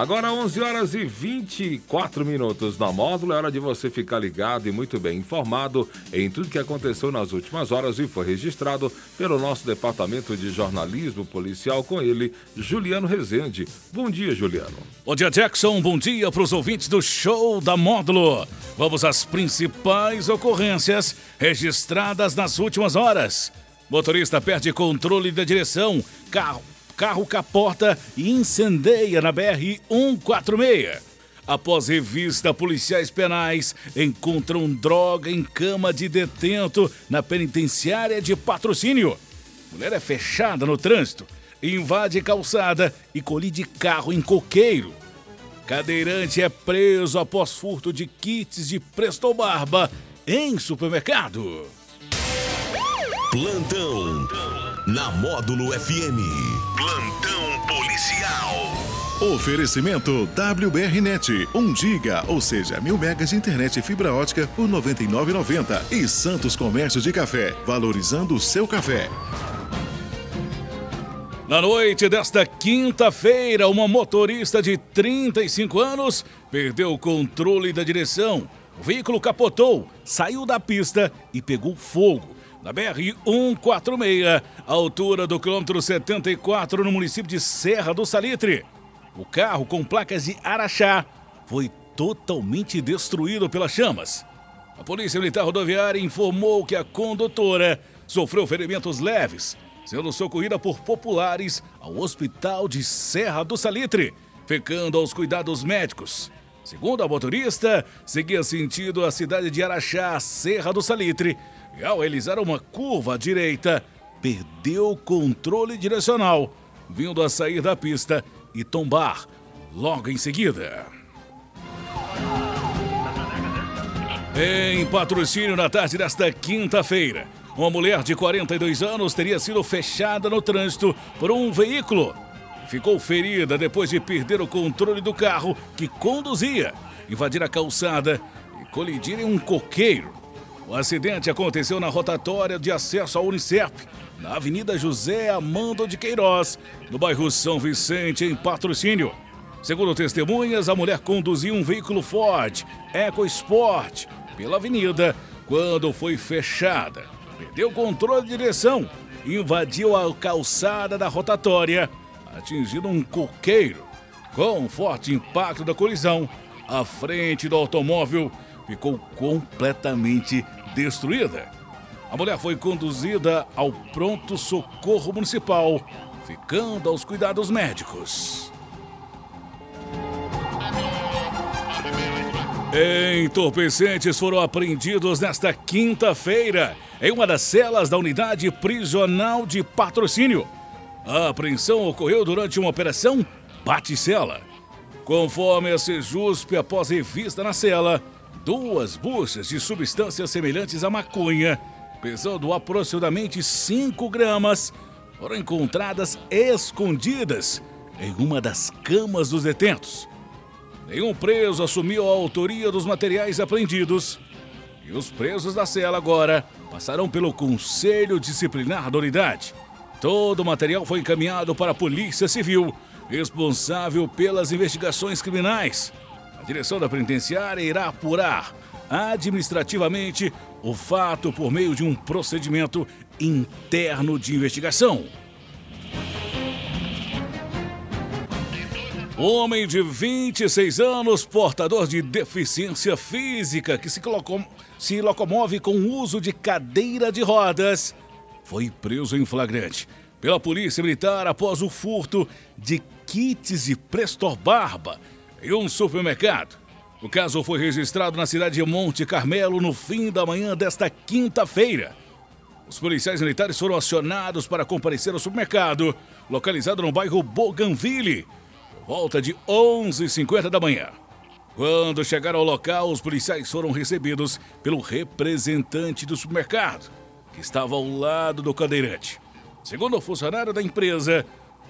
Agora 11 horas e 24 minutos na módulo. É hora de você ficar ligado e muito bem informado em tudo que aconteceu nas últimas horas e foi registrado pelo nosso departamento de jornalismo policial com ele, Juliano Rezende. Bom dia, Juliano. Bom dia, Jackson. Bom dia para os ouvintes do show da módulo. Vamos às principais ocorrências registradas nas últimas horas. Motorista perde controle da direção. Carro carro capota e incendeia na BR-146. Após revista, policiais penais encontram droga em cama de detento na penitenciária de patrocínio. Mulher é fechada no trânsito, invade calçada e colide carro em coqueiro. Cadeirante é preso após furto de kits de Presto Barba em supermercado. Plantão na Módulo FM. Plantão policial. Oferecimento WBRnet, 1 giga, ou seja, mil megas de internet e fibra ótica por R$ 99,90. E Santos Comércio de Café, valorizando o seu café. Na noite desta quinta-feira, uma motorista de 35 anos perdeu o controle da direção. O veículo capotou, saiu da pista e pegou fogo na BR-146, altura do quilômetro 74, no município de Serra do Salitre. O carro, com placas de Araxá, foi totalmente destruído pelas chamas. A Polícia Militar Rodoviária informou que a condutora sofreu ferimentos leves, sendo socorrida por populares ao Hospital de Serra do Salitre, ficando aos cuidados médicos. Segundo a motorista, seguia sentido a cidade de Araxá, Serra do Salitre, e ao realizar uma curva à direita, perdeu o controle direcional, vindo a sair da pista e tombar logo em seguida. Em patrocínio na tarde desta quinta-feira, uma mulher de 42 anos teria sido fechada no trânsito por um veículo. Ficou ferida depois de perder o controle do carro que conduzia, invadir a calçada e colidir em um coqueiro. O acidente aconteceu na rotatória de acesso ao Unicep, na Avenida José Amando de Queiroz, no bairro São Vicente, em patrocínio. Segundo testemunhas, a mulher conduzia um veículo Ford EcoSport pela avenida quando foi fechada. Perdeu o controle de direção, invadiu a calçada da rotatória, atingindo um coqueiro. Com um forte impacto da colisão, a frente do automóvel ficou completamente destruída. A mulher foi conduzida ao pronto socorro municipal, ficando aos cuidados médicos. Entorpecentes foram apreendidos nesta quinta-feira em uma das celas da unidade prisional de patrocínio. A apreensão ocorreu durante uma operação Bate-Cela. Conforme a Sejusp, após revista na cela, duas buchas de substâncias semelhantes à maconha, pesando aproximadamente 5 gramas, foram encontradas escondidas em uma das camas dos detentos. Nenhum preso assumiu a autoria dos materiais apreendidos e os presos da cela agora passarão pelo Conselho Disciplinar da Unidade. Todo o material foi encaminhado para a Polícia Civil, responsável pelas investigações criminais. A direção da penitenciária irá apurar administrativamente o fato por meio de um procedimento interno de investigação. Homem de 26 anos, portador de deficiência física, que se, locom se locomove com o uso de cadeira de rodas, foi preso em flagrante pela Polícia Militar após o furto de kits de Prestor Barba em um supermercado. O caso foi registrado na cidade de Monte Carmelo no fim da manhã desta quinta-feira. Os policiais militares foram acionados para comparecer ao supermercado, localizado no bairro Bougainville, volta de 11h50 da manhã. Quando chegaram ao local, os policiais foram recebidos pelo representante do supermercado, que estava ao lado do cadeirante. Segundo o funcionário da empresa,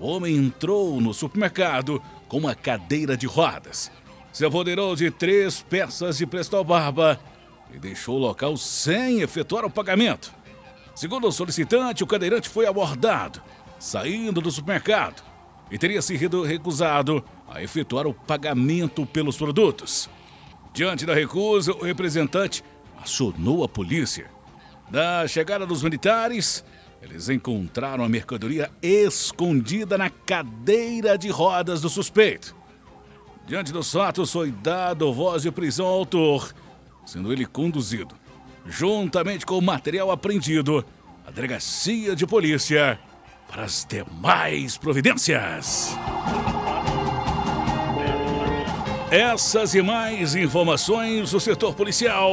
o homem entrou no supermercado com uma cadeira de rodas. Se apoderou de três peças de Presto Barba e deixou o local sem efetuar o pagamento. Segundo o solicitante, o cadeirante foi abordado, saindo do supermercado e teria sido recusado a efetuar o pagamento pelos produtos. Diante da recusa, o representante acionou a polícia. Da chegada dos militares, eles encontraram a mercadoria escondida na cadeira de rodas do suspeito. Diante dos fatos, foi dado voz de prisão ao autor, sendo ele conduzido, juntamente com o material apreendido, à delegacia de polícia para as demais providências. Essas e mais informações do setor policial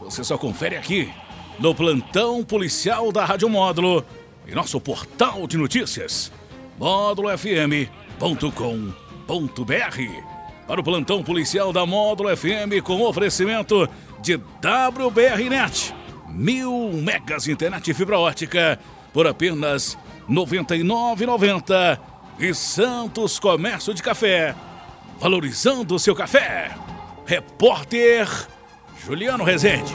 você só confere aqui no plantão policial da Rádio Módulo e nosso portal de notícias módulofm.com.br. Para o plantão policial da Módulo FM com oferecimento de WBRnet, mil megas de internet fibra ótica por apenas R$ 99,90 e Santos Comércio de Café, valorizando o seu café. Repórter Juliano Rezende.